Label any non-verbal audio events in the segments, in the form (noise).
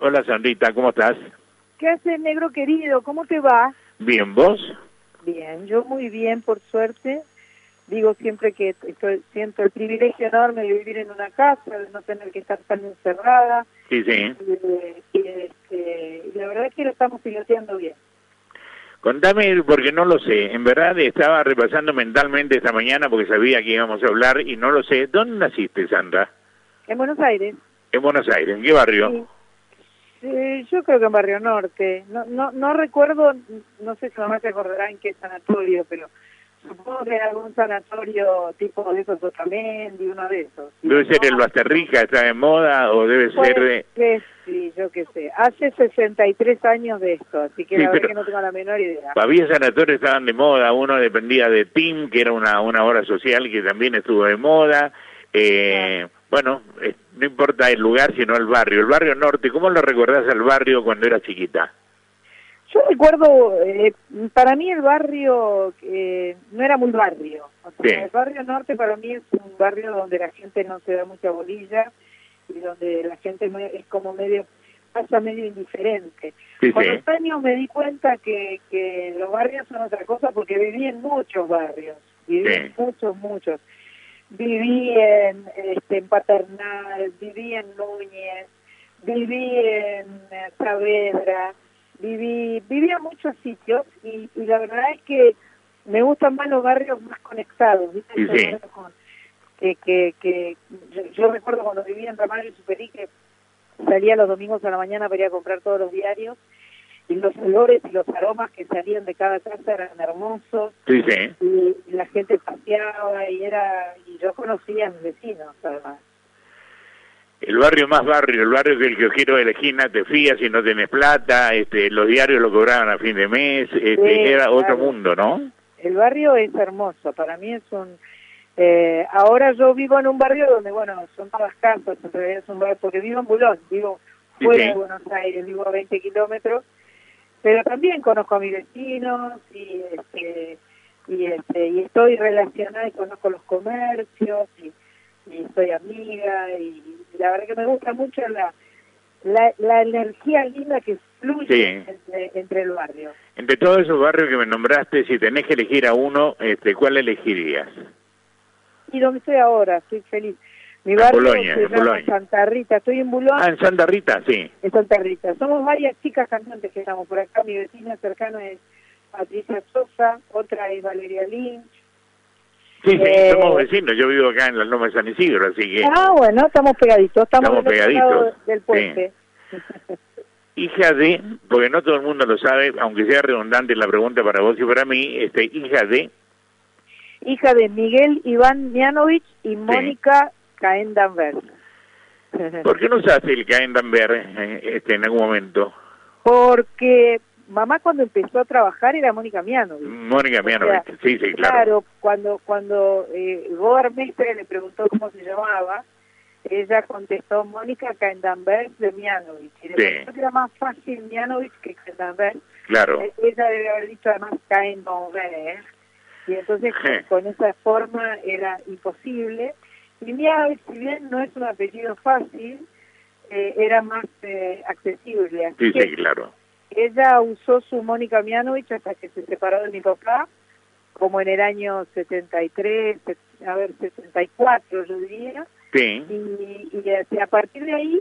Hola Sandrita, ¿cómo estás? ¿Qué haces, negro querido? ¿Cómo te va? Bien, ¿vos? Bien, yo muy bien, por suerte. Digo siempre que estoy, siento el privilegio enorme de vivir en una casa, de no tener que estar tan encerrada. Sí, sí. Y, este, y la verdad es que lo estamos piloteando bien. Contame, porque no lo sé. En verdad estaba repasando mentalmente esta mañana porque sabía que íbamos a hablar y no lo sé. ¿Dónde naciste, Sandra? En Buenos Aires. En Buenos Aires. ¿En qué barrio? Sí. Yo creo que en Barrio Norte. No, no, no recuerdo, no sé si mamá se acordará en qué sanatorio, pero supongo que algún sanatorio tipo de esos Otamendi, uno de esos. Debe ser el Basterrica, está de moda, o debe ser de... Que sí, yo qué sé. Hace 63 años de esto, así que la verdad que no tengo la menor idea. Había sanatorios estaban de moda, uno dependía de TIM, que era una, una obra social que también estuvo de moda. Eh, Bueno, eh, no importa el lugar, sino el barrio. El barrio norte, ¿cómo lo recordás al barrio cuando eras chiquita? Yo recuerdo, eh, para mí el barrio eh, no era muy barrio. O sea, El barrio norte para mí es un barrio donde la gente no se da mucha bolilla y donde la gente es como medio, pasa medio indiferente. Con los años me di cuenta que, que los barrios son otra cosa porque viví en muchos barrios, viví en muchos, muchos. Viví en, este, en Paternal, viví en Núñez, viví en Saavedra, viví, viví en muchos sitios y, y, la verdad es que me gustan más los barrios más conectados, ¿viste? que, que, que yo, recuerdo cuando vivía en Ramallo y Superí que salía los domingos a la mañana para ir a comprar todos los diarios y los olores y los aromas que salían de cada casa eran hermosos sí, sí. Y, la gente paseaba y era y yo conocía a mis vecinos además el barrio más barrio, el barrio que el kiosquero de la esquina te fías si no tenés plata, este, los diarios lo cobraban a fin de mes, este, era otro mundo, ¿no? El barrio es hermoso, para mí es un... Eh, ahora yo vivo en un barrio donde, bueno, son todas casas, en realidad es un barrio, porque vivo en Bulón, vivo fuera de Buenos Aires, vivo a 20 kilómetros, pero también conozco a mis vecinos y, este, y, este, y estoy relacionada y conozco los comercios y y soy amiga y la verdad que me gusta mucho la, la, la energía linda que fluye entre, el barrio. Entre todos esos barrios que me nombraste, si tenés que elegir a uno, este, ¿cuál elegirías? Y donde estoy ahora, estoy feliz. Mi barrio se llama Santa Rita, estoy en Bulón. Ah, en Santa Rita, sí. En Santa Rita. Somos varias chicas cantantes que estamos por acá. Mi vecina cercana es Patricia Sosa, otra es Valeria Lynch, Sí, sí, eh, somos vecinos. Yo vivo acá en la Loma de San Isidro, así que... Ah, bueno, estamos pegaditos. Estamos, pegaditos. del puente. (laughs) hija de, porque no todo el mundo lo sabe, aunque sea redundante la pregunta para vos y para mí, este, hija de... Hija de Miguel Iván Mianovich y Mónica Caen Danver. (laughs) ¿Por qué no usaste el Caen Danver eh, este, en algún momento? Porque mamá cuando empezó a trabajar era Mónica Miano. Mónica Miano, sí, sí, claro. Claro, cuando, cuando eh, Mestre le preguntó cómo se llamaba, ella contestó Mónica Caendanberg de Mianovich. Y sí. era más fácil Mianovich que Caendanberg. Claro. Eh, ella debe haber dicho además Caendanberg. Y entonces con esa forma era imposible. Si bien no es un apellido fácil, eh, era más eh, accesible. sí, sí, claro ella usó su Mónica Mianovich hasta que se separó de mi papá, como en el año 73, a ver, 74 yo diría. Sí. Y, y a partir de ahí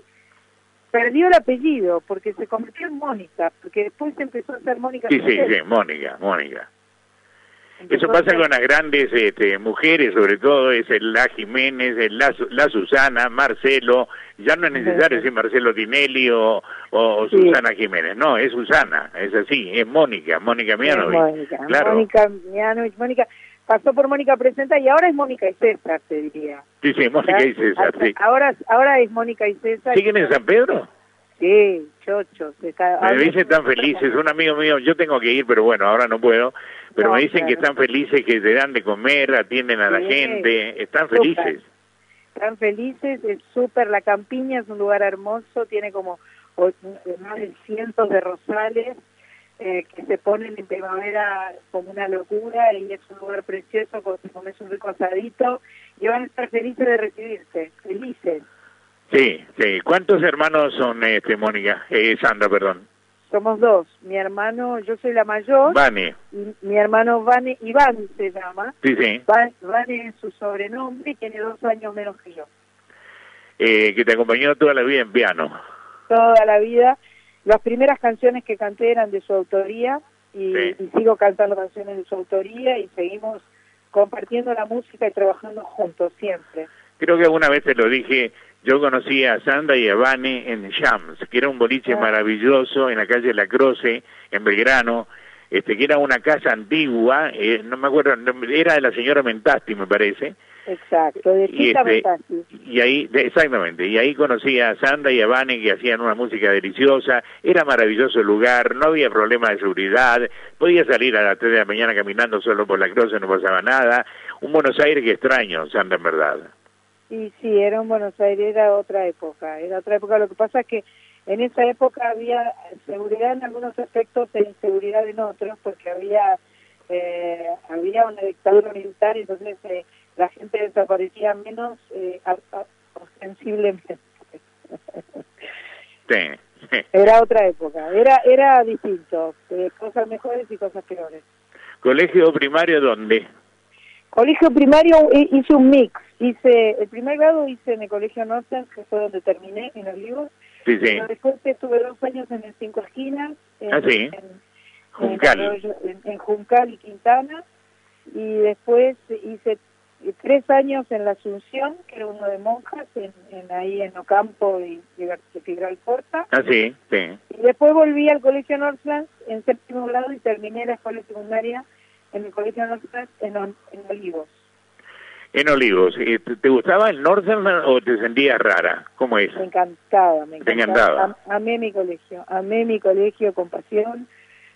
perdió el apellido porque se convirtió en Mónica, porque después empezó a ser Mónica. Sí, sí, sí, Mónica, Mónica. Eso pasa con las grandes este, mujeres, sobre todo es el La Jiménez, el la, la, Susana, Marcelo, ya no es necesario decir Marcelo Tinelli o, o Susana Jiménez, no, es Susana, es así, es Mónica, Mónica Mianovich. Mónica, claro. Mónica Mianovich, Mónica, pasó por Mónica Presenta y ahora es Mónica y César, te diría. Sí, sí, Mónica y César, sí. Ahora, ahora es Mónica y César. ¿Siguen en San Pedro? Sí, chocho. Me dicen tan felices, un amigo mío, yo tengo que ir, pero bueno, ahora no puedo, pero me dicen que están felices, que te dan de comer, atienden a la gente, están felices. Están felices, es súper, la campiña es un lugar hermoso, tiene como más de cientos de rosales eh, que se ponen en primavera como una locura y es un lugar precioso, con comes un rico asadito y van a estar felices de recibirse, felices. Sí, sí. ¿Cuántos hermanos son, este, Mónica? Eh, Sandra, perdón. Somos dos. Mi hermano, yo soy la mayor. Vane. Y mi hermano Vane, Iván se llama. Sí, sí. Vane es su sobrenombre y tiene dos años menos que yo. Eh, que te acompañó toda la vida en piano. Toda la vida. Las primeras canciones que canté eran de su autoría y, sigo cantando canciones de su autoría y seguimos compartiendo la música y trabajando juntos siempre. Creo que alguna vez te lo dije, yo conocí a Sandra y a Vane en Shams, que era un boliche ah. maravilloso en la calle La Croce, en Belgrano, este, que era una casa antigua, eh, no me acuerdo, era de la señora Mentasti, me parece, Exacto, de y, este, y ahí, exactamente, y ahí conocí a Sandra y a Vane que hacían una música deliciosa, era maravilloso el lugar, no había problema de seguridad, podía salir a las 3 de la mañana caminando solo por la y no pasaba nada, un Buenos Aires que extraño, Sandra, en verdad. Y sí, era un Buenos Aires, era otra época, era otra época, lo que pasa es que en esa época había seguridad en algunos aspectos e inseguridad en otros, porque había, eh, había una dictadura militar, entonces... Eh, la gente desaparecía menos eh, ostensiblemente. Sí. (laughs) Era otra época, era era distinto, eh, cosas mejores y cosas peores. ¿Colegio primario dónde? Colegio primario hice un mix, hice el primer grado hice en el Colegio Norte, que fue donde terminé, en Olivos, sí, sí. pero después estuve dos años en el Cinco Esquinas, en, ah, sí. Juncal. en Juncal y Quintana, y después hice tres años en la Asunción, que era uno de monjas, en, ahí en Ocampo y Figueroa Porta. Ah, sí, sí. Y después volví al Colegio Northlands en séptimo grado y terminé la escuela secundaria en el Colegio Northlands en, en Olivos. En Olivos. ¿Te, gustaba el Northland o te sentías rara? ¿Cómo es? Me encantaba, me encantaba. amé mi colegio, amé mi colegio con pasión,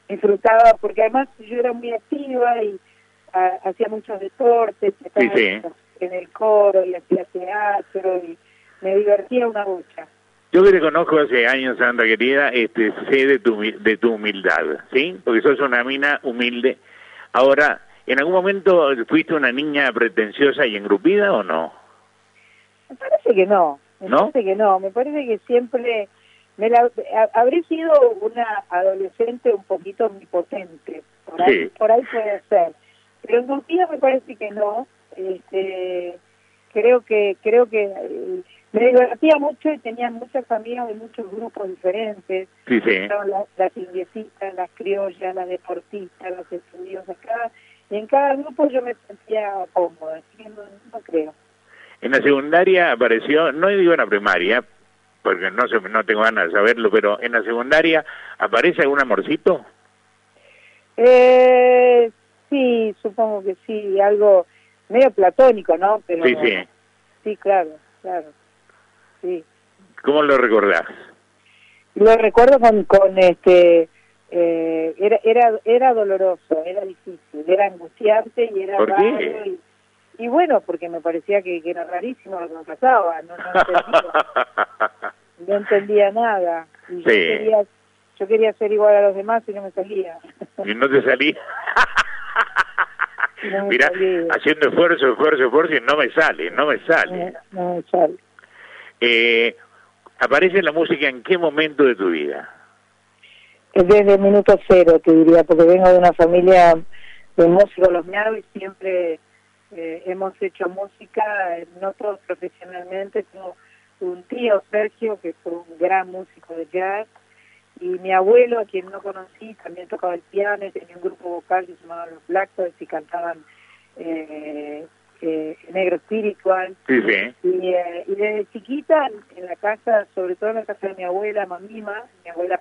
disfrutaba, porque además yo era muy activa y hacía muchos deportes, en el coro y hacía teatro y me divertía una bocha. Yo que te conozco hace años, Sandra querida, este, sé de tu, de tu humildad, ¿sí? Porque sos una mina humilde. Ahora, ¿en algún momento fuiste una niña pretenciosa y engrupida o no? Me parece que no. Me parece que no. Me parece que siempre... Me la, habré sido una adolescente un poquito omnipotente. Por ahí, por ahí puede ser pero en Turquía me parece que no. Este, creo que creo que eh, me divertía mucho y tenía muchas amigas de muchos grupos diferentes. Sí, sí. Las, las indiecitas, las criollas, las deportistas, las estudiosas. Cada, y en cada grupo yo me sentía cómoda, así que no, creo. En la secundaria apareció, no digo en la primaria, porque no, no tengo ganas de saberlo, pero en la secundaria aparece algún amorcito. Eh, Sí, supongo que sí, algo medio platónico, ¿no? Pero, sí, sí. Sí, claro, claro. Sí. ¿Cómo lo recordás? Lo recuerdo con, con este... Eh, era, era, era doloroso, era difícil, era angustiante y era ¿Por raro. Y, bueno, porque me parecía que, era rarísimo lo que me pasaba, no, no entendía, no entendía nada. Y yo, quería, yo quería ser igual a los demás y no me salía. ¿Y no te salía? (laughs) Mira, haciendo esfuerzo, esfuerzo, esfuerzo y no me sale, no me sale. No, me sale. Eh, ¿Aparece la música en qué momento de tu vida? Desde el minuto cero, te diría, porque vengo de una familia de músicos los y siempre eh, hemos hecho música, no todos profesionalmente, sino un tío, Sergio, que fue un gran músico de jazz, y mi abuelo, a quien no conocí, también tocaba el piano tenía un grupo vocal que se llamaba Los Blacktones y cantaban eh, eh, Negro Espiritual. Sí, sí. Y, eh, y, desde chiquita, en la casa, sobre todo en la casa de mi abuela Mamima, mi abuela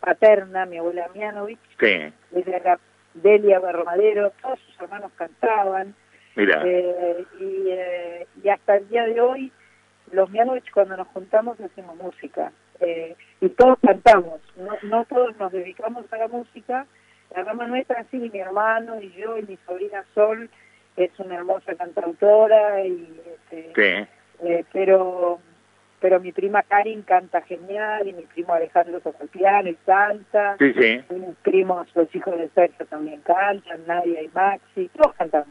paterna, mi abuela Mianovich, sí. desde la Delia Barromadero, todos sus hermanos cantaban. Mira. Eh, y, eh, y hasta el día de hoy, los Mianovich cuando nos juntamos hacemos música. Eh, y todos cantamos, no, no todos nos dedicamos a la música, la rama nuestra sí, mi hermano y yo y mi sobrina Sol es una hermosa cantautora y este, eh, pero pero mi prima Karin canta genial y mi primo Alejandro toca el piano y canta sí, sí. y mis primos los hijos de Sergio también cantan Nadia y Maxi todos cantamos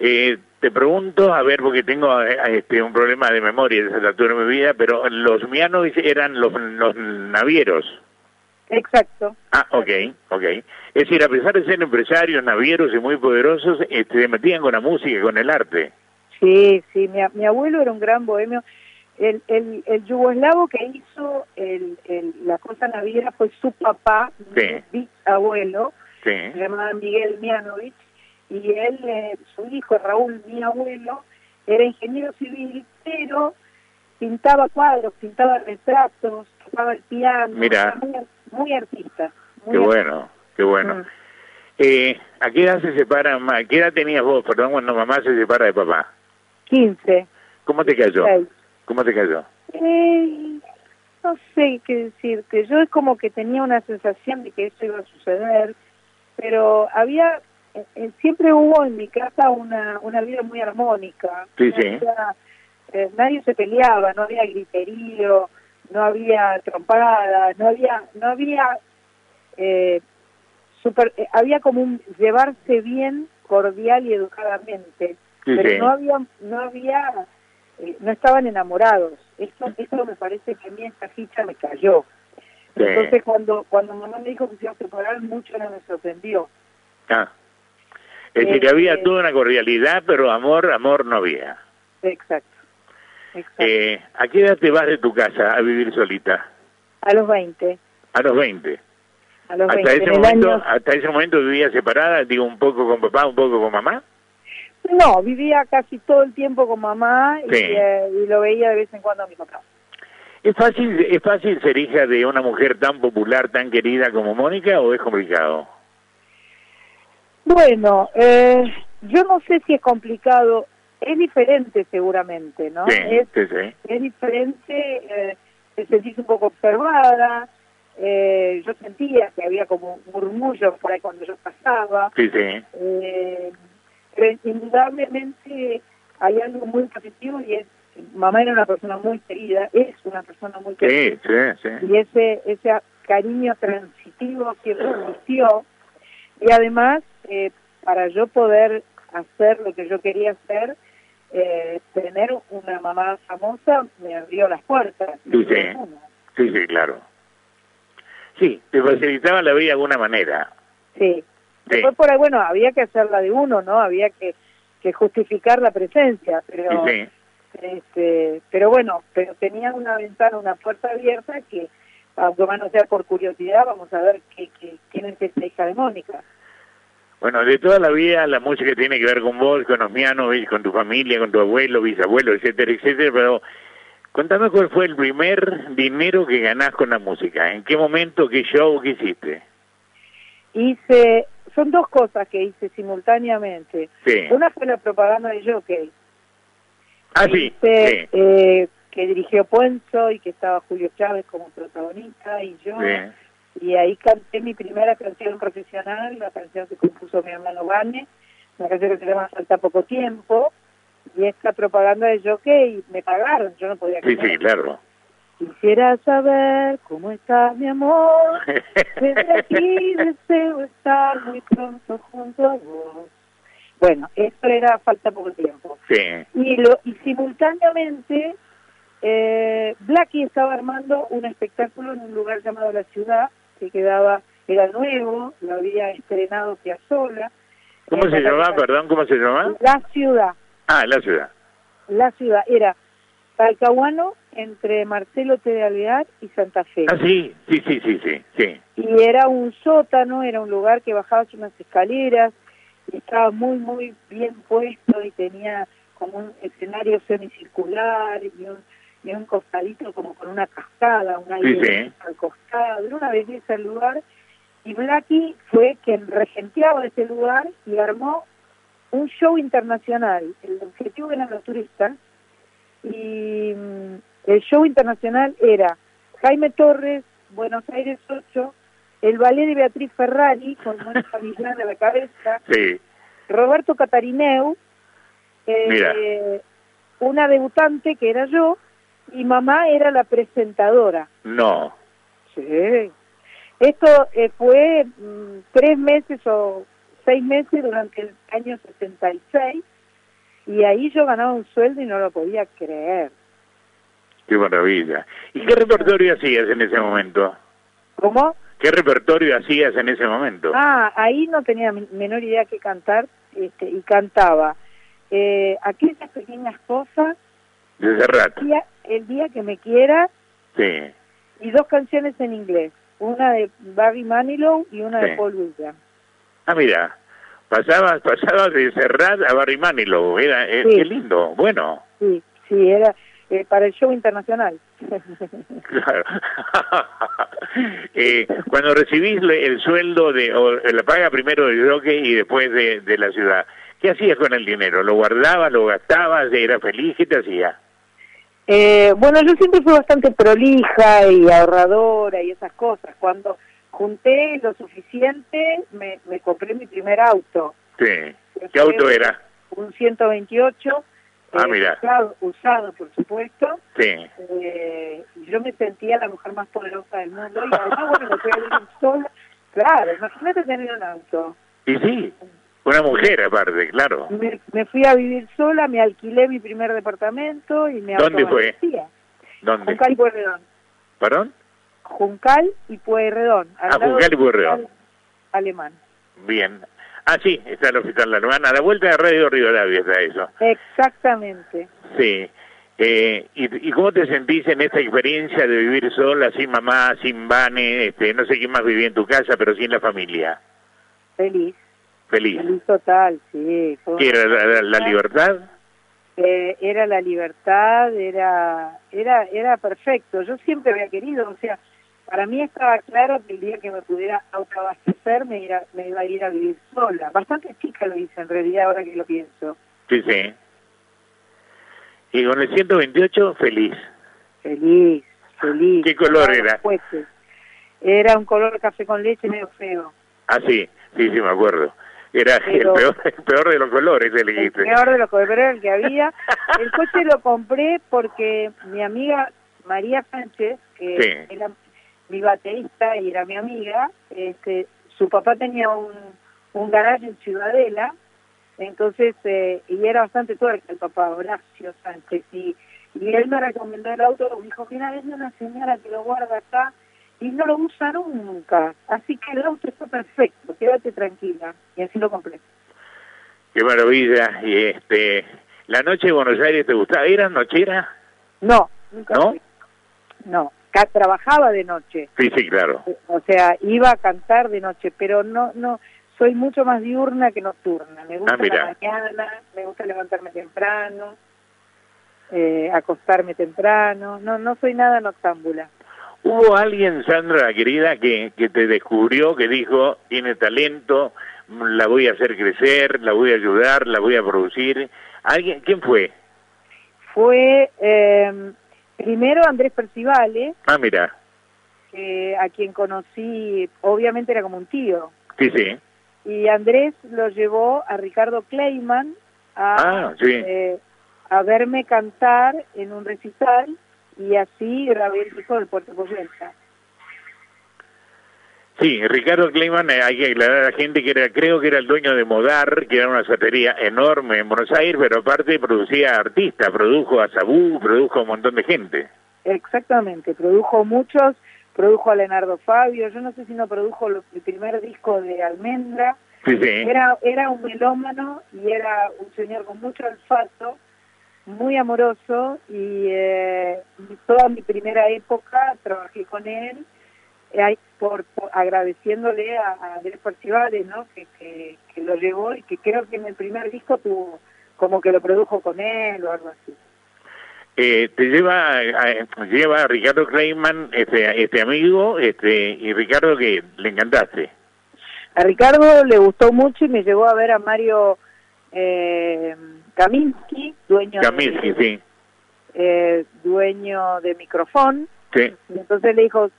Eh, te pregunto, a ver, porque tengo eh, este, un problema de memoria de esa altura de mi vida, pero los Mianovich eran los, los navieros. Exacto. Ah, ok, ok. Es decir, a pesar de ser empresarios, navieros y muy poderosos, este, se metían con la música, con el arte. Sí, sí, mi, mi abuelo era un gran bohemio. El, el, el yugoslavo que hizo el, el, la cosa naviera fue su papá, mi abuelo, se llamaba Miguel Mianovich, y él, eh, su hijo Raúl, mi abuelo, era ingeniero civil, pero pintaba cuadros, pintaba retratos, tocaba el piano, Mira. Muy, artista. qué bueno, qué bueno. Mm. Eh, ¿A qué edad se separa, ¿a qué edad tenías vos, perdón, cuando mamá se separa de papá? 15. ¿Cómo te cayó? ¿Cómo te cayó? Eh, no sé qué decirte. Yo es como que tenía una sensación de que eso iba a suceder, pero había eh, siempre hubo en mi casa una, una vida muy armónica. Sí, sí. Eh, nadie se peleaba, no había griterío, no había trompadas, no había, no había, eh, super, eh, había como un llevarse bien, cordial y educadamente, pero no había, no había, no estaban enamorados. Esto, esto me parece que a mí esta ficha me cayó. Entonces cuando cuando mamá me dijo que se iba a separar, mucho no me sorprendió. Ah. Es decir, había este, toda una cordialidad, pero amor, amor no había. Exacto. Eh, ¿A qué edad te vas de tu casa a vivir solita? A los 20. A los 20. A los hasta 20. Ese momento, ¿Hasta ese momento vivía separada, digo, un poco con papá, un poco con mamá? No, vivía casi todo el tiempo con mamá y, eh, y lo veía de vez en cuando a mi papá. ¿Es fácil, ¿Es fácil ser hija de una mujer tan popular, tan querida como Mónica o es complicado? Bueno, eh, yo no sé si es complicado, es diferente seguramente, ¿no? Sí, es, sí, sí. es diferente, eh, te sentís un poco observada, eh, yo sentía que había como murmullos por ahí cuando yo pasaba. Sí, sí. Eh, pero indudablemente hay algo muy positivo y es, mamá era una persona muy querida, es una persona muy querida. Sí, sí, sí. Y ese, ese cariño transitivo que existió, y además eh, para yo poder hacer lo que yo quería hacer, eh, tener una mamá famosa me abrió las puertas. Sí, sí. sí, claro. Sí, te facilitaba la vida de alguna manera. Sí. Después por ahí, bueno, había que hacerla de uno, ¿no? Había que, que justificar la presencia, pero... Sí, Este, pero bueno, pero tenía una ventana, una puerta abierta que, aunque no sea por curiosidad, vamos a ver qué, qué, quién es esta hija de Mónica. Bueno, de toda la vida la música tiene que ver con vos, con Osmiano, con tu familia, con tu abuelo, bisabuelo, etcétera, etcétera, pero contame cuál fue el primer dinero que ganás con la música, en qué momento, qué show, qué hiciste. Hice, son dos cosas que hice simultáneamente. Sí. Una fue la propaganda de Jockey. Ah, sí. Eh, que dirigió Puenzo y que estaba Julio Chávez como protagonista y yo. Sí y ahí canté mi primera canción profesional, la canción que compuso mi hermano Vane, una canción que se llama Falta Poco Tiempo, y esta propaganda de Jockey me pagaron, yo no podía cantar. Sí, sí, claro. Quisiera saber cómo estás, mi amor, (laughs) desde aquí deseo estar muy pronto junto a vos. Bueno, esto era Falta Poco Tiempo. Sí. Y, lo, y simultáneamente eh, Blackie estaba armando un espectáculo en un lugar llamado La Ciudad, que quedaba, era nuevo, lo había estrenado Piazzolla. ¿Cómo se llamaba, perdón, cómo se llamaba? La Ciudad. Ah, La Ciudad. La Ciudad, era Talcahuano entre Marcelo T. de Alvear y Santa Fe. Ah, sí, sí, sí, sí, sí, sí. Y era un sótano, era un lugar que bajabas unas escaleras y estaba muy, muy bien puesto y tenía como un escenario semicircular y un y un costadito como con una cascada, un aire al costado, era una belleza el lugar, y Blackie fue quien regenteaba ese lugar y armó un show internacional. El objetivo eran los turistas, y mm, el show internacional era Jaime Torres, Buenos Aires 8, el ballet de Beatriz Ferrari, con Mónica Millán a la cabeza, (laughs) Roberto Catarineu, eh, una debutante que era yo, y mamá era la presentadora. No. Sí. Esto eh, fue mm, tres meses o seis meses durante el año 66 y ahí yo ganaba un sueldo y no lo podía creer. Qué maravilla. ¿Y qué repertorio hacías en ese momento? ¿Cómo? ¿Qué repertorio hacías en ese momento? Ah, ahí no tenía menor idea que cantar este, y cantaba eh, aquellas pequeñas cosas. De Serrat. Día, el día que me quiera. Sí. Y dos canciones en inglés, una de Barry Manilow y una de Paul Williams. Ah, mira, pasaba, pasaba de Serrat a Barry Manilow, era, eh, qué lindo, bueno. Sí, sí, era eh, para el show internacional. (laughs) claro. (laughs) eh, cuando recibís el sueldo de, o la paga primero del jockey y después de, de la ciudad, ¿qué hacías con el dinero? ¿Lo guardabas, lo gastabas, era feliz? ¿Qué te hacía? Eh, bueno, yo siempre fui bastante prolija y ahorradora y esas cosas. Cuando junté lo suficiente, me, me compré mi primer auto. Sí. ¿Qué auto era? Un 128. Ah, eh, mira. Usado, usado, por supuesto. Sí. Eh, yo me sentía la mujer más poderosa del mundo y además, bueno, me fui a vivir sola. Claro, imagínate tener un auto. Y sí. Una mujer aparte, claro. Me, fui a vivir sola, me alquilé mi primer departamento y me ¿Dónde fue? ¿Dónde? Juncal y Pueyrredón. ¿Perdón? Juncal y Pueyrredón. Ah, Juncal y Pueyrredón. Alemán. Bien. Ah, sí, está el hospital alemán. A la vuelta de Radio Rivadavia está eso. Exactamente. Sí. Eh, y, ¿Y cómo te sentís en esta experiencia de vivir sola, sin mamá, sin Vane, este, no sé quién más vivía en tu casa, pero sin la familia? Feliz feliz. total, sí. ¿Qué era la, libertad? Eh, era la libertad, era, era, era perfecto. Yo siempre había querido, o sea, para mí estaba claro que el día que me pudiera autoabastecer me, me iba a ir a vivir sola. Bastante chica lo hice en realidad, ahora que lo pienso. Sí, sí. Y con el 128, feliz. Feliz, feliz. ¿Qué color era? Era un color café con leche medio feo. Ah, sí, sí, sí, me acuerdo. Era el, peor, peor de los colores, el El peor de los colores, el que había. (laughs) El coche lo compré porque mi amiga María Sánchez, que era mi baterista y era mi amiga, este, su papá tenía un, un garaje en Ciudadela, entonces, eh, y era bastante tuerca el papá, Horacio Sánchez, y, y él me recomendó el auto, me dijo, mira, es una señora que lo guarda acá, y no lo usa nunca. Así que el auto está perfecto, quédate tranquila. Y así lo compré. Qué maravilla. Y este, ¿la noche de Buenos Aires te gustaba? ¿Era nochera? No, nunca. ¿No? No, trabajaba de noche. Sí, sí, claro. O sea, iba a cantar de noche, pero no, no, soy mucho más diurna que nocturna. Me gusta ah, la mañana, me gusta levantarme temprano, eh, acostarme temprano. No, no soy nada noctámbula. ¿Hubo alguien, Sandra, querida, que, que te descubrió, que dijo, tiene talento, la voy a hacer crecer, la voy a ayudar, la voy a producir? ¿Alguien? ¿Quién fue? Fue eh, primero Andrés Percivale. Ah, mira. a quien conocí, obviamente era como un tío. Sí, sí. Y Andrés lo llevó a Ricardo Kleiman a, ah, sí. eh, a verme cantar en un recital y así grabé el disco del Puerto. Sí, Ricardo Kleiman, eh, hay que aclarar a la gente que era, creo que era el dueño de Modar, que era una zapatería enorme en Buenos Aires, pero aparte producía artistas, produjo a Sabú, produjo a un montón de gente. Exactamente, produjo muchos, produjo a Leonardo Fabio, yo no sé si no produjo el primer disco de Almendra. Sí, sí. Era, era un melómano y era un señor con mucho olfato muy amoroso y eh, toda mi primera época trabajé con él eh, por, agradeciéndole a, Andrés Parcivales ¿no? Que, que, lo llevó y que creo que en el primer disco tuvo como que lo produjo con él o algo así. Eh, te lleva a, lleva a Ricardo Kleiman, este, este amigo, este y Ricardo que le encantaste. A Ricardo le gustó mucho y me llevó a ver a Mario eh, Kaminsky, dueño de, sí. eh, dueño de micrófono. Sí. entonces le dijo,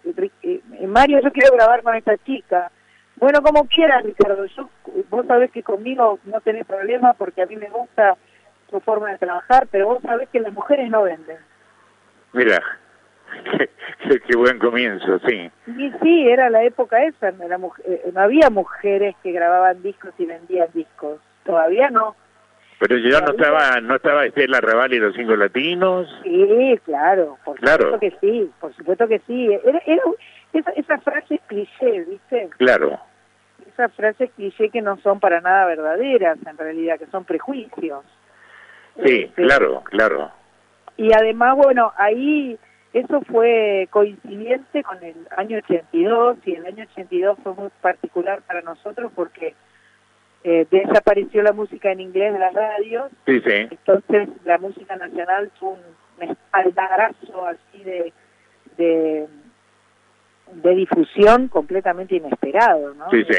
eh, Mario, yo quiero grabar con esta chica. Bueno, como quieras, Ricardo. Yo, vos sabés que conmigo no tenés problema porque a mí me gusta tu forma de trabajar, pero vos sabés que las mujeres no venden. Mira, (laughs) qué, qué buen comienzo, sí. Y sí, era la época esa. no había mujeres que grababan discos y vendían discos. Todavía no. Pero yo no estaba, no estaba Estela Raval y los cinco latinos. Sí, claro, por supuesto que sí, por supuesto que sí. Era, esa, esa frase cliché, ¿viste? Claro. Esas frases cliché que no son para nada verdaderas, en realidad, que son prejuicios. Sí, este, claro, claro. Y además, bueno, ahí eso fue coincidente con el año 82 y el año 82 fue muy particular para nosotros porque eh, desapareció la música en inglés de las radios. Sí, sí. Entonces la música nacional fue un espaldarazo así de, de, de difusión completamente inesperado, ¿no? Sí, sí,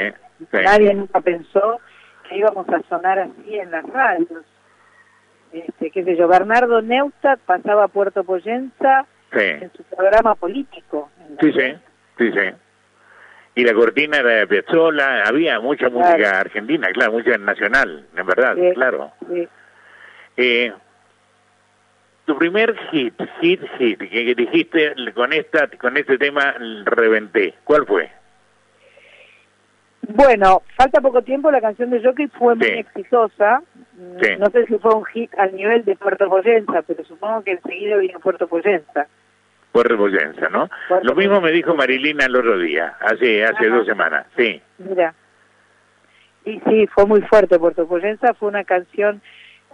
Nadie nunca pensó que íbamos a sonar así en las radios. Este, qué sé yo, Bernardo Neustadt pasaba a Puerto Poyenza en su programa político. Sí, sí, sí, sí. Y la cortina era de Piazzolla, había mucha música argentina, claro, música nacional, en verdad, claro. Eh, tu primer hit, hit, hit, que, dijiste con esta, con este tema reventé, ¿cuál fue? Bueno, falta poco tiempo, la canción de Jockey fue muy exitosa. No sé si fue un hit al nivel de Puerto Poyenza, pero supongo que enseguida vino Puerto Poyenza. Puerto Poyenza, ¿no? Lo mismo me dijo Marilina el otro día, hace hace dos semanas, sí. Mira. Y sí, fue muy fuerte Puerto Poyenza, fue una canción,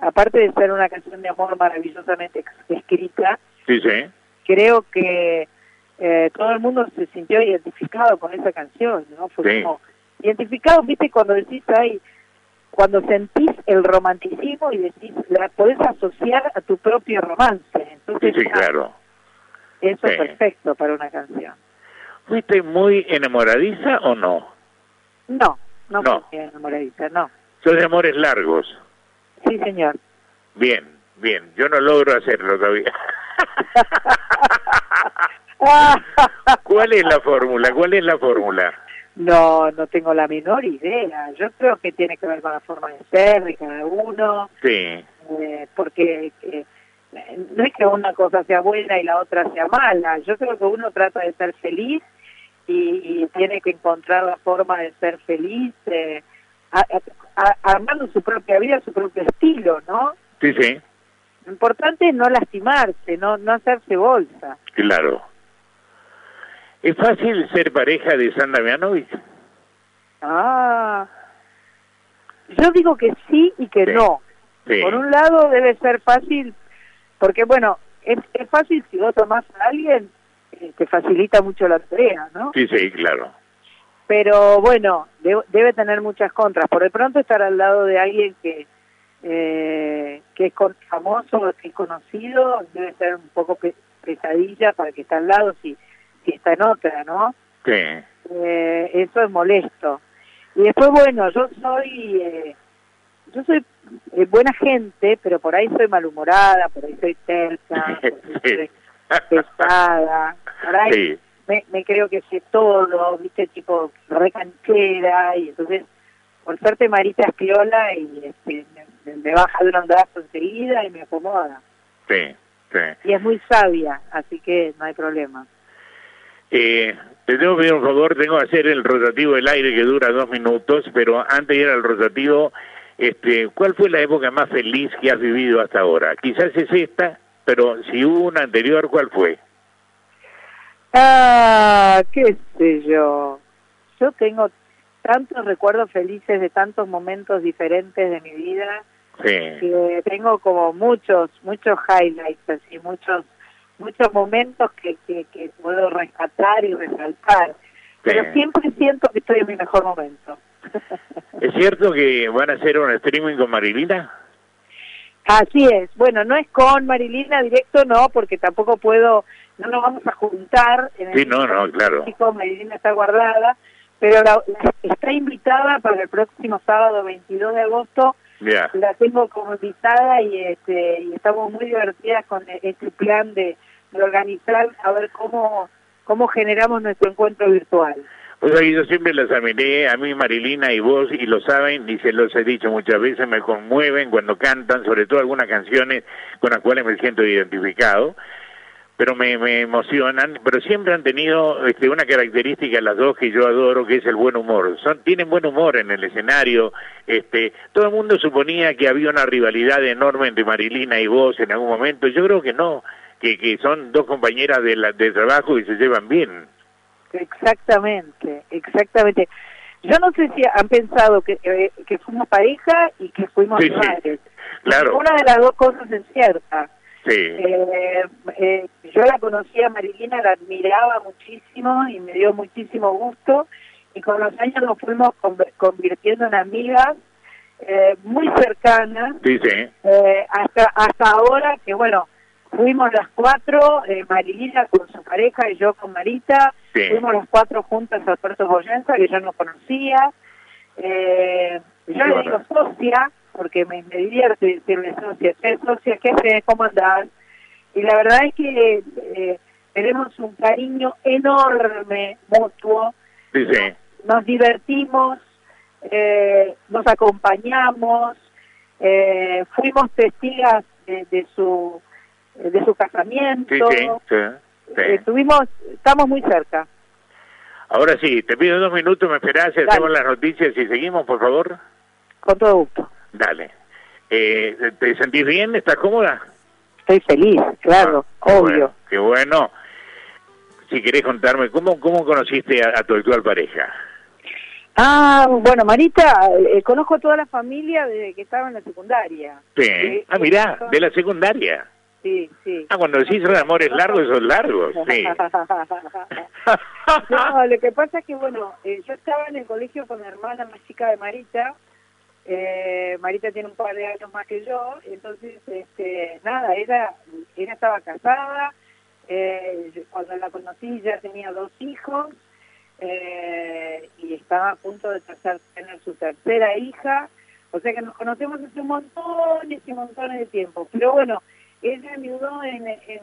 aparte de ser una canción de amor maravillosamente escrita, sí, sí. creo que eh, todo el mundo se sintió identificado con esa canción, ¿no? Fue como identificado, viste, cuando decís ahí, cuando sentís el romanticismo y decís, la podés asociar a tu propio romance. Entonces, sí, claro. Eso es perfecto para una canción. ¿Fuiste muy enamoradiza o no? No, no, no. fui enamoradiza, no. ¿Son de amores largos? Sí, señor. Bien, bien. Yo no logro hacerlo todavía. (laughs) ¿Cuál es la fórmula? ¿Cuál es la fórmula? No, no tengo la menor idea. Yo creo que tiene que ver con la forma de ser de cada uno. Sí. Eh, porque eh, no es que una cosa sea buena y la otra sea mala. Yo creo que uno trata de ser feliz y, tiene que encontrar la forma de ser feliz eh, armando su propia vida, su propio estilo, ¿no? Sí, sí. Lo importante es no lastimarse, no, no hacerse bolsa. Claro. ¿Es fácil ser pareja de Sandra Mianovich? Ah, yo digo que sí y que no. Por un lado debe ser fácil, porque bueno, es, es fácil si vos tomás a alguien, eh, te facilita mucho la tarea, ¿no? Sí, sí, claro. Pero bueno, debe tener muchas contras. Por de pronto estar al lado de alguien que eh, que es famoso, que es conocido, debe ser un poco pesadilla para que está al lado si si está en otra, ¿no? Sí. Eh, eso es molesto. Y después, bueno, yo soy, eh, yo soy eh, buena gente, pero por ahí soy malhumorada, por ahí soy terca, (laughs) por ahí soy pesada, por ahí me, me, creo que sé todo, viste, tipo recanchera, y entonces, por suerte Marita es piola y este, me, baja de un ondazo enseguida y me acomoda. Sí, sí. Y es muy sabia, así que no hay problema. Eh, te tengo que pedir un favor, tengo que hacer el rotativo del aire que dura dos minutos, pero antes de ir al rotativo, este, ¿cuál fue la época más feliz que has vivido hasta ahora? Quizás es esta, pero si hubo una anterior, ¿cuál fue? Ah, qué sé yo. Yo tengo tantos recuerdos felices de tantos momentos diferentes de mi vida. Sí. Que tengo como muchos, muchos highlights, así, muchos muchos momentos que, que, puedo rescatar y resaltar, pero siempre siento que estoy en mi mejor momento. ¿Es cierto que van a hacer un streaming con Marilina? Así es. Bueno, no es con Marilina directo, no, porque tampoco puedo, no nos vamos a juntar. En sí, no, no, claro. Marilina está guardada, pero está invitada para el próximo sábado 22 de agosto. La tengo como invitada y, este, y estamos muy divertidas con este plan de de organizar a ver cómo, cómo generamos nuestro encuentro virtual. Pues ahí yo siempre las admiré, a mí Marilina y vos, y lo saben, y se los he dicho muchas veces, me conmueven cuando cantan, sobre todo algunas canciones con las cuales me siento identificado, pero me, me emocionan, pero siempre han tenido este, una característica las dos que yo adoro, que es el buen humor. Son, tienen buen humor en el escenario. Este, todo el mundo suponía que había una rivalidad enorme entre Marilina y vos en algún momento. Yo creo que no, que, que son dos compañeras de, la, de trabajo y se llevan bien. Exactamente, exactamente. Yo no sé si han pensado que, eh, que fuimos pareja y que fuimos sí, Claro. Una de las dos cosas es cierta. Sí. Eh, eh, yo la conocía a Marilina, la admiraba muchísimo y me dio muchísimo gusto. Y con los años nos fuimos convirtiendo en amigas eh, muy cercanas. Sí, sí. Eh, hasta, hasta ahora que, bueno, fuimos las cuatro, eh, Marilina con su pareja y yo con Marita. Sí. Fuimos las cuatro juntas a Puerto Boyenza, que yo no conocía. Eh, yo le digo socia, porque me, me divierte decirle socia, ¿qué socia? ¿Qué haces? ¿Cómo andás? Y la verdad es que eh, tenemos un cariño enorme, mutuo. Sí, sí. Nos divertimos, eh, nos acompañamos, eh, fuimos testigas de, de su de su casamiento. Sí, sí, sí, sí. Estuvimos, estamos muy cerca. Ahora sí, te pido dos minutos, me esperás y Dale. hacemos las noticias y seguimos, por favor. Con todo gusto. Dale. Eh, ¿Te sentís bien? ¿Estás cómoda? Estoy feliz, claro, Ah, obvio. bueno, qué bueno. Si querés contarme, ¿cómo, cómo conociste a, a tu actual pareja? Ah, bueno, Marita, eh, conozco a toda la familia desde que estaba en la secundaria. Sí. Sí, Ah, mirá, de la secundaria. Sí, sí. Ah, cuando decís son amores largos, son largos, sí. (laughs) no, lo que pasa es que, bueno, eh, yo estaba en el colegio con la hermana más chica de Marita. Eh, Marita tiene un par de años más que yo, entonces, este, nada, ella, ella estaba casada. Eh, cuando la conocí ya tenía dos hijos eh, y estaba a punto de tercer- tener su tercera hija. O sea que nos conocemos hace un montón y montones de tiempo. Pero bueno, ella enviudó en, en,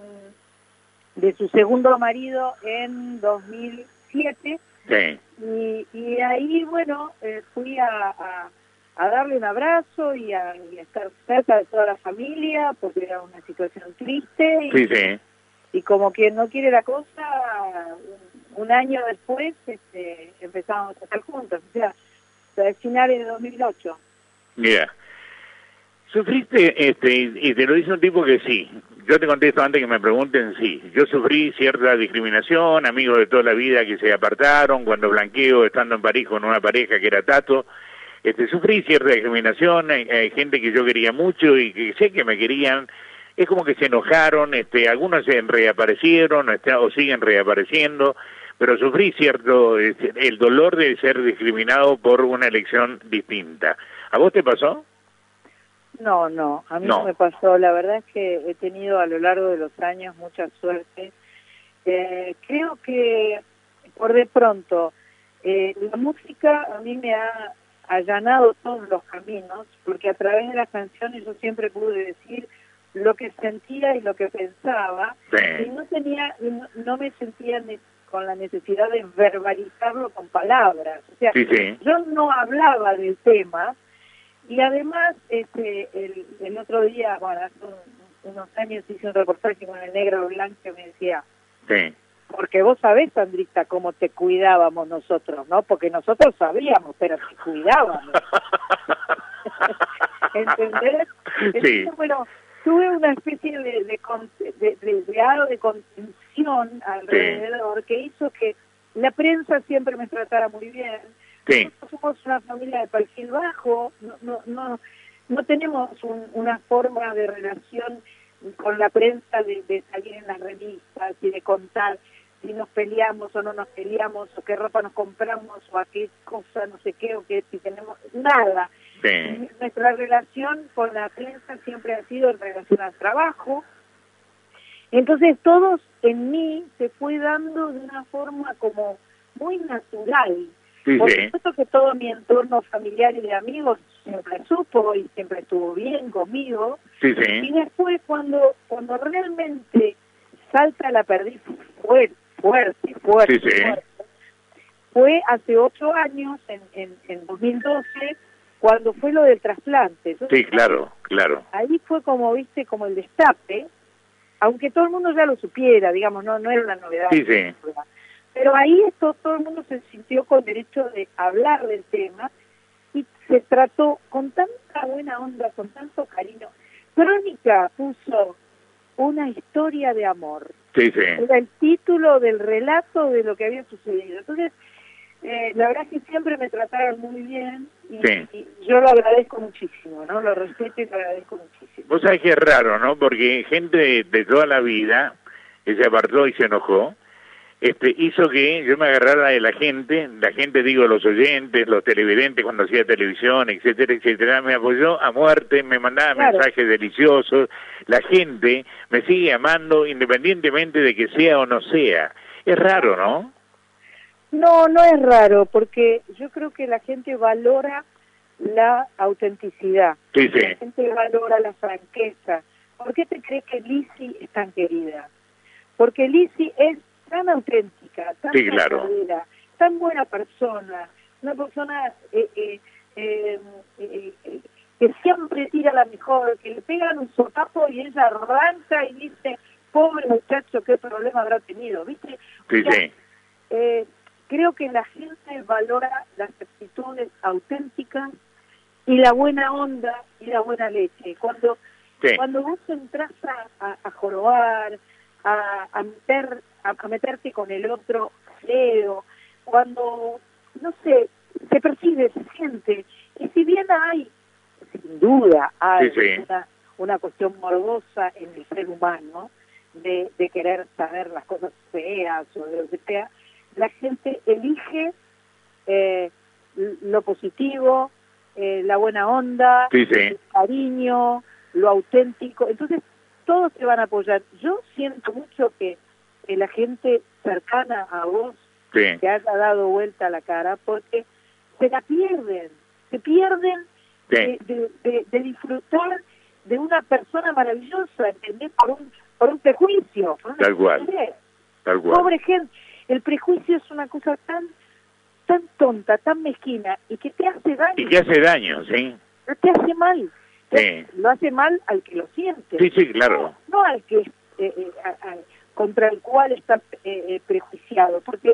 de su segundo marido en 2007 Sí. y, y ahí, bueno, eh, fui a, a, a darle un abrazo y a, y a estar cerca de toda la familia porque era una situación triste y, Sí, sí. y como quien no quiere la cosa, un, un año después este, empezamos a estar juntos, o sea, a finales de 2008. Mira, sufriste, este, y te lo dice un tipo que sí. Yo te contesto antes que me pregunten, sí. Yo sufrí cierta discriminación, amigos de toda la vida que se apartaron, cuando blanqueo, estando en París con una pareja que era Tato, este, sufrí cierta discriminación, hay, gente que yo quería mucho y que sé que me querían, es como que se enojaron, este, algunos se reaparecieron este, o siguen reapareciendo, pero sufrí cierto, este, el dolor de ser discriminado por una elección distinta. ¿A vos te pasó? No, no, a mí No. no. me pasó. La verdad es que he tenido a lo largo de los años mucha suerte. Eh, creo que por de pronto eh, la música a mí me ha allanado todos los caminos, porque a través de las canciones yo siempre pude decir lo que sentía y lo que pensaba, y no tenía, no, no me sentía con la necesidad de verbalizarlo con palabras. O sea, Sí, sí. yo no hablaba del tema y además este el, el otro día bueno hace un- unos años hice un reportaje con el negro blanco que me decía Sí. porque vos sabés Sandrita cómo te cuidábamos nosotros no porque nosotros sabíamos pero te cuidábamos (laughs) ¿entendés? Entonces, Sí. bueno tuve una especie de de, de, de- de aro de contención alrededor que hizo que la prensa siempre me tratara muy bien Sí. nosotros somos una familia de perfil bajo, no, no, no, no tenemos un- una forma de relación con la prensa de, de salir en las revistas y de contar si nos peleamos o no nos peleamos o qué ropa nos compramos o a qué cosa no sé qué o qué si tenemos nada. Sí. Nuestra relación con la prensa siempre ha sido en relación al trabajo. Entonces todos en mí se fue dando de una forma como muy natural. Sí, Por supuesto que todo mi entorno familiar y de amigos siempre supo y siempre estuvo bien conmigo. Sí, Y después cuando cuando realmente salta la perdiz fuerte, fuerte, fuerte, Sí, sí. fuerte, fue hace ocho años, en, en, en 2012, cuando fue lo del trasplante. Entonces, Sí, claro, claro. Ahí fue como, viste, como el destape. aunque todo el mundo ya lo supiera, digamos, no, no era una novedad. Sí, sí. Pero ahí esto, todo el mundo se sintió con derecho de hablar del tema y se trató con tanta buena onda, con tanto cariño. Crónica puso una historia de amor. Sí, sí. Era el título del relato de lo que había sucedido. Entonces, eh, la verdad es que siempre me trataron muy bien y, yo lo agradezco muchísimo, ¿no? Lo respeto y lo agradezco muchísimo. Vos sabés que es raro, ¿no? Porque gente de, toda la vida que se apartó y se enojó, este, hizo que yo me agarrara de la gente, la gente digo los oyentes, los televidentes cuando hacía televisión, etcétera, etcétera, me apoyó a muerte, me mandaba mensajes deliciosos, la gente me sigue amando independientemente de que sea o no sea. Es raro, ¿no? No, no es raro, porque yo creo que la gente valora la autenticidad. Sí, sí. La gente valora la franqueza. ¿Por qué te crees que Lizzie es tan querida? Porque Lizzie es tan auténtica, tan sí, claro. tan buena persona, una persona eh, eh, eh, eh, que siempre tira la mejor, que le pegan un sopapo y ella arranca y dice, pobre muchacho, qué problema habrá tenido, ¿viste? Sí, sí. creo que la gente valora las actitudes auténticas y la buena onda y la buena leche. Cuando, cuando vos entras a, a jorobar, a, meter, a, meterte con el otro feo, cuando, no sé, se percibe, se siente, y si bien hay, sin duda, hay Una, una cuestión morbosa en el ser humano, de, de querer saber las cosas feas o de lo que sea, la gente elige eh, lo positivo, eh, la buena onda, el cariño, lo auténtico. Entonces, todos te van a apoyar. Yo siento mucho que, la gente cercana a vos te haya dado vuelta la cara porque se la pierden, se pierden de, de, disfrutar de una persona maravillosa, ¿entendés? Por un, por un prejuicio. Tal cual. Tal cual. Pobre gente. El prejuicio es una cosa tan tan tonta, tan mezquina y que te hace daño. Y que hace daño, sí. Te hace mal. Lo hace mal al que lo siente. Sí, sí, claro. No, al que eh, eh, contra el cual está eh, prejuiciado, porque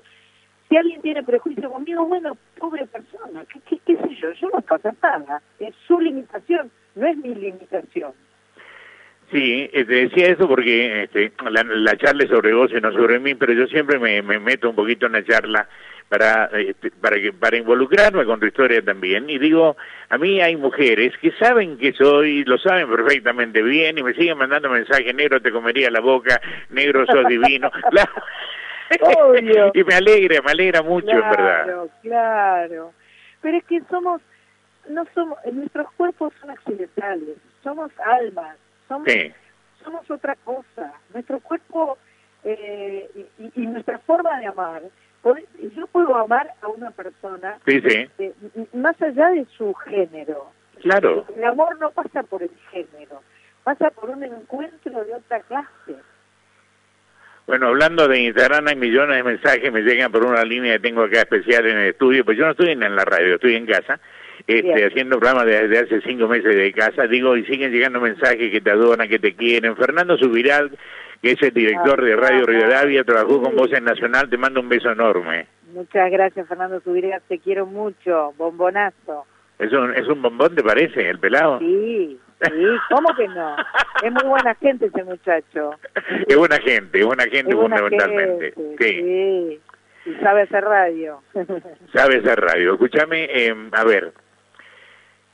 si alguien tiene prejuicio conmigo, bueno, pobre persona, ¿qué, qué, sé yo? Yo no pasa nada. Es su limitación, no es mi limitación. Sí, te decía eso porque este, la, charla es sobre vos y no sobre mí, pero yo siempre me meto un poquito en la charla para este, para que para involucrarme con tu historia también. Y digo a mí hay mujeres que saben que soy lo saben perfectamente bien y me siguen mandando mensajes negro te comería la boca negro sos divino. (laughs) Claro. (laughs) Y me alegra me alegra mucho en verdad. Claro claro. Pero es que somos no somos nuestros cuerpos son accidentales somos almas somos somos otra cosa. Nuestro cuerpo eh, y nuestra forma de amar yo puedo amar a una persona eh, más allá de su género. Claro. El amor no pasa por el género, pasa por un encuentro de otra clase. Bueno, hablando de Instagram, hay millones de mensajes me llegan por una línea que tengo acá especial en el estudio, pues yo no estoy en la radio, estoy en casa, este, haciendo programas desde hace cinco meses de casa, digo, y siguen llegando mensajes que te adoran, que te quieren. Fernando Subiral que es el director de Radio Rivadavia, trabajó con Voz en Nacional, te mando un beso enorme. Muchas gracias, Fernando Subiría, te quiero mucho, bombonazo. ¿Es un, ¿Es un bombón, te parece, el pelado? Sí, sí, ¿cómo que no? Es muy buena gente ese muchacho. (laughs) Es buena gente, es buena gente fundamentalmente. sí. Y sabe hacer radio. (laughs) Sabe hacer radio. Escúchame, eh, a ver,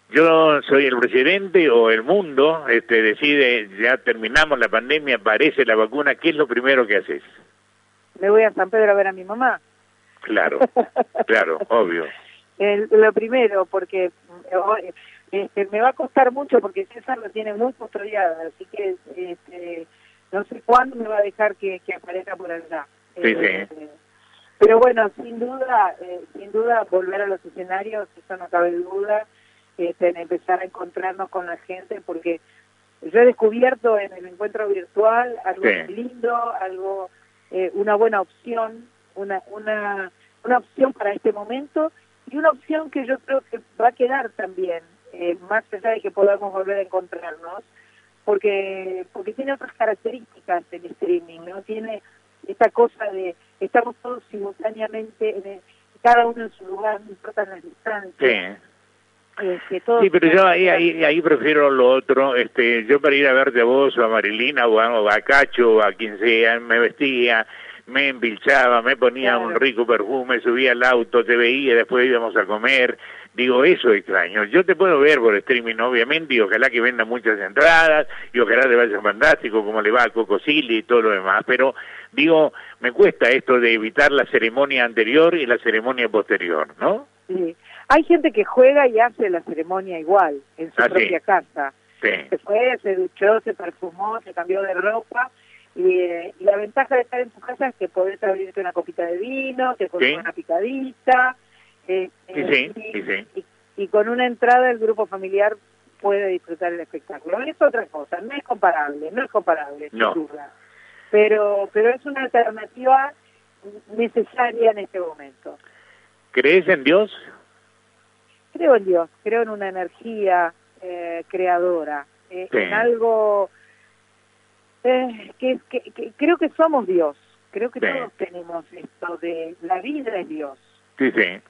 yo soy el presidente o el mundo este, decide, ya terminamos la pandemia, aparece la vacuna, ¿qué es lo primero que haces? Me voy a San Pedro a ver a mi mamá. Claro, (laughs) claro, obvio. lo primero, porque este, me va a costar mucho porque César lo tiene muy custodiada, así que este, no sé cuándo me va a dejar que, aparezca por allá. Sí, sí. Eh, pero bueno, sin duda, eh, sin duda volver a los escenarios, eso no cabe duda en empezar a encontrarnos con la gente, porque yo he descubierto en el encuentro virtual algo lindo, algo eh, una buena opción, una, una, una opción para este momento y una opción que yo creo que va a quedar también, eh, más allá de que podamos volver a encontrarnos, porque porque tiene otras características el streaming, ¿no? Tiene esta cosa de estamos todos simultáneamente, en cada uno en su lugar, no importa las distancias. Sí. Este, sí, pero yo ahí, ahí, ahí prefiero lo otro. Este, yo para ir a verte a vos o a Marilina o a, Cacho o a quien sea, me vestía, me empilchaba, me ponía un rico perfume, subía al auto, te veía, después íbamos a comer. Digo, eso extraño. Yo te puedo ver por streaming, obviamente, y ojalá que venda muchas entradas, y ojalá te vaya fantástico, como le va a Coco y todo lo demás. Pero, digo, me cuesta esto de evitar la ceremonia anterior y la ceremonia posterior, ¿no? Sí. Hay gente que juega y hace la ceremonia igual, en su ah, propia casa. Se fue, se duchó, se perfumó, se cambió de ropa. Eh, y, la ventaja de estar en tu casa es que podés abrirte una copita de vino, que podés una picadita. Eh, eh, y, y, con una entrada el grupo familiar puede disfrutar el espectáculo. Es otra cosa, no es comparable, no es comparable, sin duda. Pero, pero es una alternativa necesaria en este momento. ¿Crees en Dios? Creo en Dios, creo en una energía eh, creadora, eh, en algo eh, que, que, creo que somos Dios, creo que todos tenemos esto de la vida es Dios. Sí, sí.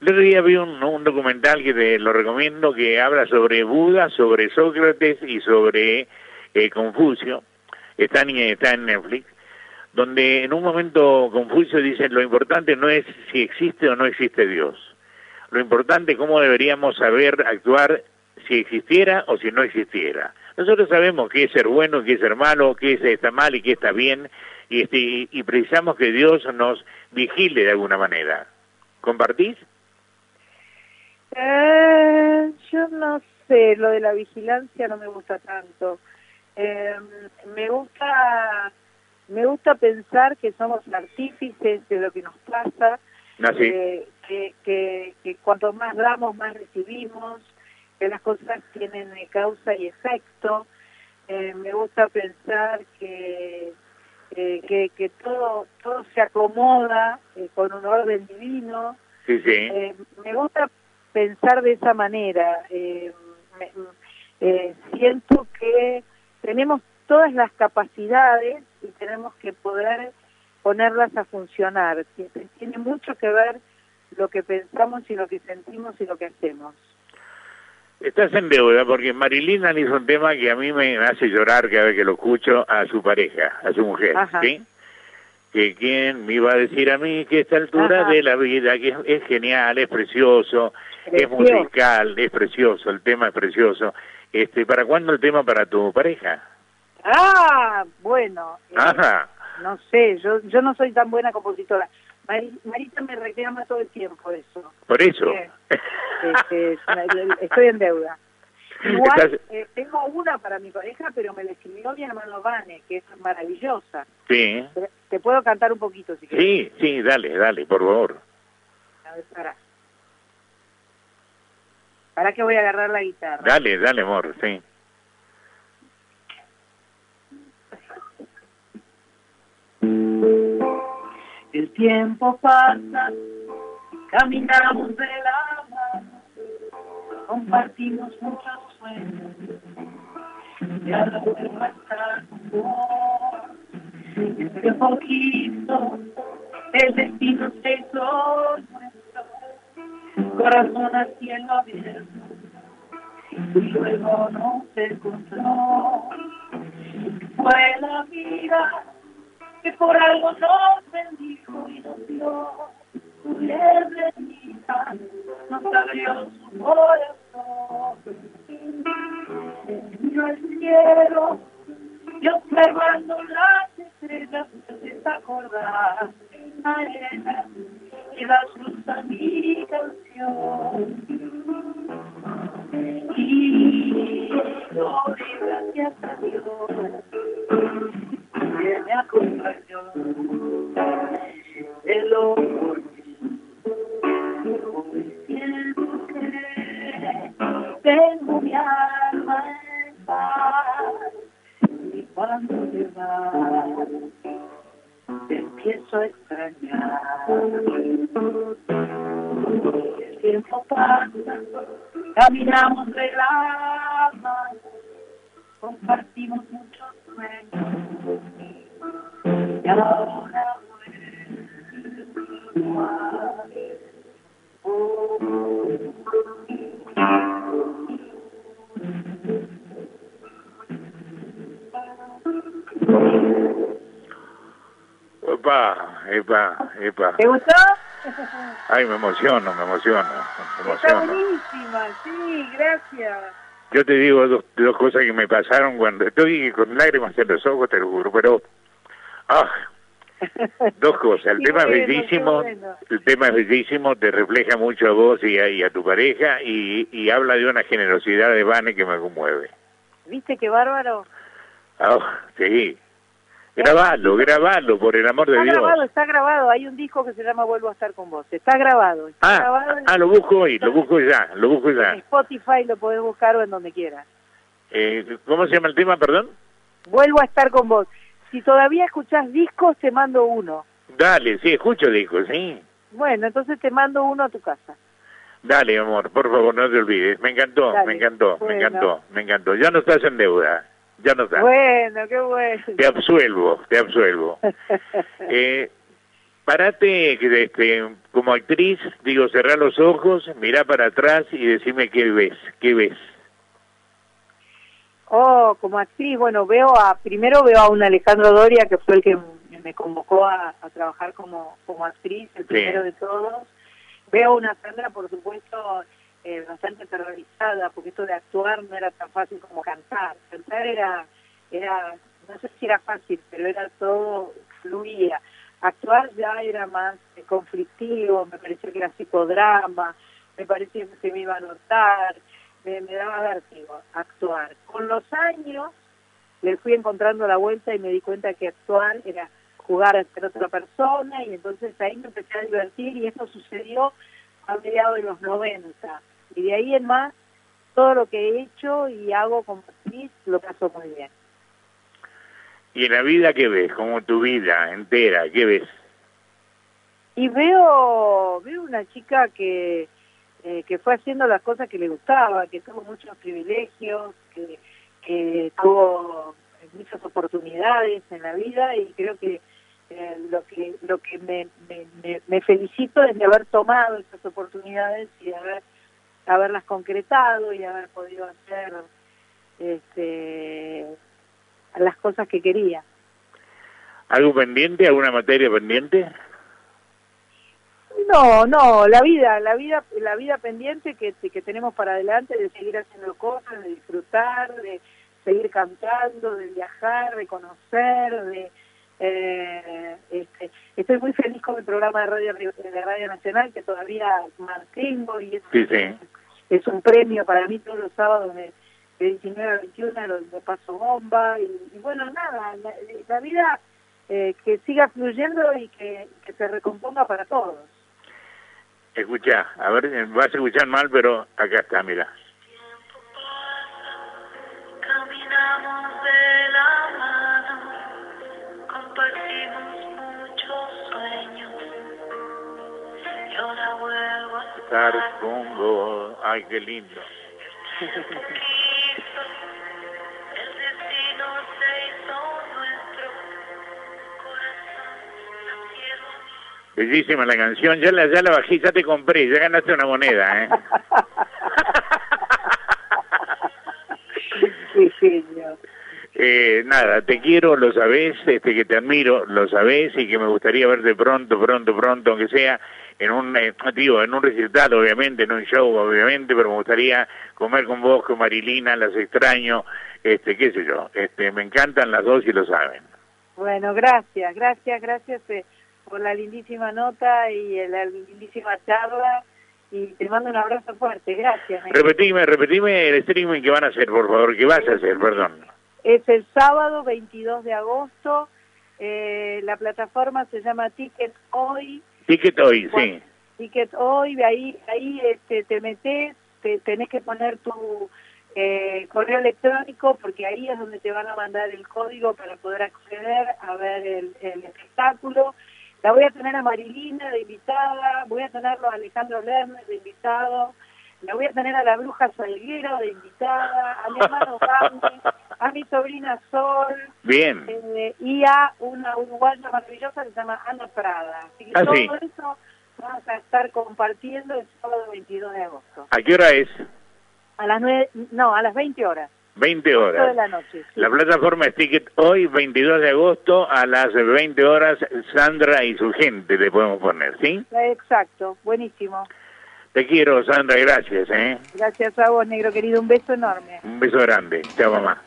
El otro día vi un, un documental que te lo recomiendo que habla sobre Buda, sobre Sócrates y sobre Confucio. Está en, está en Netflix donde en un momento Confucio dice lo importante no es si existe o no existe Dios, lo importante es cómo deberíamos saber actuar si existiera o si no existiera. Nosotros sabemos qué es ser bueno, qué es ser malo, qué es está mal y qué está bien, y, este, y precisamos que Dios nos vigile de alguna manera. ¿Compartís? Eh, yo no sé, lo de la vigilancia no me gusta tanto. Eh, me gusta me gusta pensar que somos artífices de lo que nos pasa, ah, eh, que, que, que cuanto más damos, más recibimos, que las cosas tienen causa y efecto. Eh, me gusta pensar que, eh, que, que todo, todo se acomoda eh, con un orden divino. Sí, sí. me gusta pensar de esa manera. siento que tenemos todas las capacidades y tenemos que poder ponerlas a funcionar. Tiene mucho que ver lo que pensamos y lo que sentimos y lo que hacemos. Estás en deuda porque Marilina hizo un tema que a mí me hace llorar cada vez que lo escucho a su pareja, a su mujer, ¿sí? Que quién me iba a decir a mí que esta altura de la vida, que es, genial, es precioso, es musical, es precioso, el tema es precioso. Este, ¿Para cuándo el tema para tu pareja? Ah, bueno. Eh, no sé, yo, yo no soy tan buena compositora. Marita me reclama todo el tiempo eso. Por eso. Estoy en deuda. Igual eh, tengo una para mi pareja, pero me la escribió mi hermano Vane, que es maravillosa. Sí. ¿Te, puedo cantar un poquito si quieres? Sí, sí, dale, dale, por favor. A ver, para. ¿Para que voy a agarrar la guitarra? Dale, dale, amor, sí. El tiempo pasa, caminamos de la mano, compartimos muchos sueños, y ahora vuelvo a estar con. Entre poquito, el destino se hizo nuestro, corazón al cielo abierto, y luego no se encontró. Fue la vida que por algo nos bendijo y nos dio su bienvenida, nos abrió su corazón. Yo el cielo y observando las estrellas se acordar arena y da luz a mi canción. Y doy gracias a Dios que me acompañó. El hombre hoy siento que tengo mi alma en paz. Y cuando te vas, te empiezo a extrañar. El tiempo pasa, caminamos de la mano compartimos muchos sueños. Epa, epa, epa. ¿Te gustó? Ay, me emociono, me emociono, me Está emociono. buenísima, sí, gracias. Yo te digo dos, dos cosas que me pasaron cuando estoy con lágrimas en los ojos, te lo juro, pero... Ah, dos cosas. El (laughs) tema es bellísimo, bueno. el tema es bellísimo, te refleja mucho a vos y a, y a tu pareja y, y habla de una generosidad de Vane que me conmueve. ¿Viste qué bárbaro? Ah, sí. Grabalo, grabalo, por el amor de Está Dios. grabado, está grabado. Hay un disco que se llama Vuelvo a estar con vos. Está grabado. Está Ah, grabado en- ah, lo busco hoy, lo busco ya, lo busco en ya. Spotify, lo podés buscar o en donde quieras. Eh, ¿Cómo se llama el tema, perdón? Vuelvo a estar con vos. Si todavía escuchás discos, te mando uno. Dale, sí, escucho discos, sí. Bueno, entonces te mando uno a tu casa. Dale, amor, por favor, no te olvides. Me encantó, Dale, me encantó, bueno. me encantó, me encantó. Ya no estás en deuda, ya no estás. Bueno, qué bueno. Te absuelvo, te absuelvo. (laughs) Eh, parate, este, como actriz, digo, cerrá los ojos, mirá para atrás y decime qué ves, qué ves. Oh, como actriz, bueno, veo a, primero veo a un Alejandro Doria, que fue el que me convocó a, a trabajar como, como actriz, el primero de todos. Veo a una Sandra, por supuesto, eh, bastante terrorizada, porque esto de actuar no era tan fácil como cantar. Cantar era, era, no sé si era fácil, pero era todo, fluía. Actuar ya era más eh, conflictivo, me parecía que era psicodrama, me parecía que se me iba a notar, me, me daba vértigo actuar. Con los años le fui encontrando la vuelta y me di cuenta que actuar era jugar a ser otra persona y entonces ahí me empecé a divertir y eso sucedió a mediados de los 90. Y de ahí en más, todo lo que he hecho y hago como actriz lo paso muy bien. Y en la vida, ¿qué ves? Como tu vida entera, ¿qué ves? Y veo, veo una chica que, eh, que fue haciendo las cosas que le gustaba, que tuvo muchos privilegios, que, que tuvo muchas oportunidades en la vida y creo que eh, lo que lo que me, me, me, me felicito es de haber tomado esas oportunidades y de haber haberlas concretado y haber podido hacer este las cosas que quería. ¿Algo pendiente? ¿Alguna materia pendiente? No, no, la vida, la vida, la vida pendiente que, que tenemos para adelante de seguir haciendo cosas, de disfrutar, de seguir cantando, de viajar, de conocer, de eh, este, estoy muy feliz con el programa de radio de Radio Nacional que todavía mantengo y es, Sí, sí. es un premio para mí todos los sábados de, de 19 a 21 lo, lo paso bomba y, y bueno nada la, la vida eh, que siga fluyendo y que, que se recomponga para todos. Escucha, a ver, vas a escuchar mal, pero acá está, mira. Caminamos de la mano, compartimos muchos sueños. Y ahora vuelvo a Estar con vos. Ay, qué lindo. (laughs) Bellísima la canción. Ya la, ya la bajé, ya te compré, ya ganaste una moneda, ¿eh? (laughs) Qué genio. Eh, nada, te quiero, lo sabés, este, que te admiro, lo sabés, y que me gustaría verte pronto, pronto, pronto, aunque sea en un, eh, digo, en un recital, obviamente, en un show, obviamente, pero me gustaría comer con vos, con Marilina, las extraño, este, qué sé yo, este, me encantan las dos y lo saben. Bueno, gracias, gracias, gracias eh, por la lindísima nota y la lindísima charla y te mando un abrazo fuerte, gracias. me- Repetime, repetime el streaming que van a hacer, por favor, que vas a hacer, perdón. Es el sábado 22 de agosto, eh, la plataforma se llama Ticket Hoy, Ticket hoy, sí. Ticket Hoy, ahí, ahí este, te metes, te, tenés que poner tu eh, correo electrónico porque ahí es donde te van a mandar el código para poder acceder a ver el, el espectáculo. La voy a tener a Marilina de invitada, voy a tenerlo a Alejandro Lerner de invitado, la voy a tener a la bruja Salguero de invitada, a mi hermano (laughs) Gandhi, a mi sobrina Sol Bien. eh, y a una uruguaya maravillosa que se llama Ana Prada. Así que Ah, todo sí. eso vamos a estar compartiendo el sábado 22 de agosto. ¿A qué hora es? A las nueve, no, a las 20 horas. 20 Toda horas. la noche. sí. La plataforma es Ticket hoy, 22 de agosto, a las 20 horas, Sandra y su gente le podemos poner, ¿sí? Exacto, buenísimo. Te quiero, Sandra, gracias, ¿eh? Gracias a vos, negro querido. Un beso enorme. Un beso grande. Chao, mamá.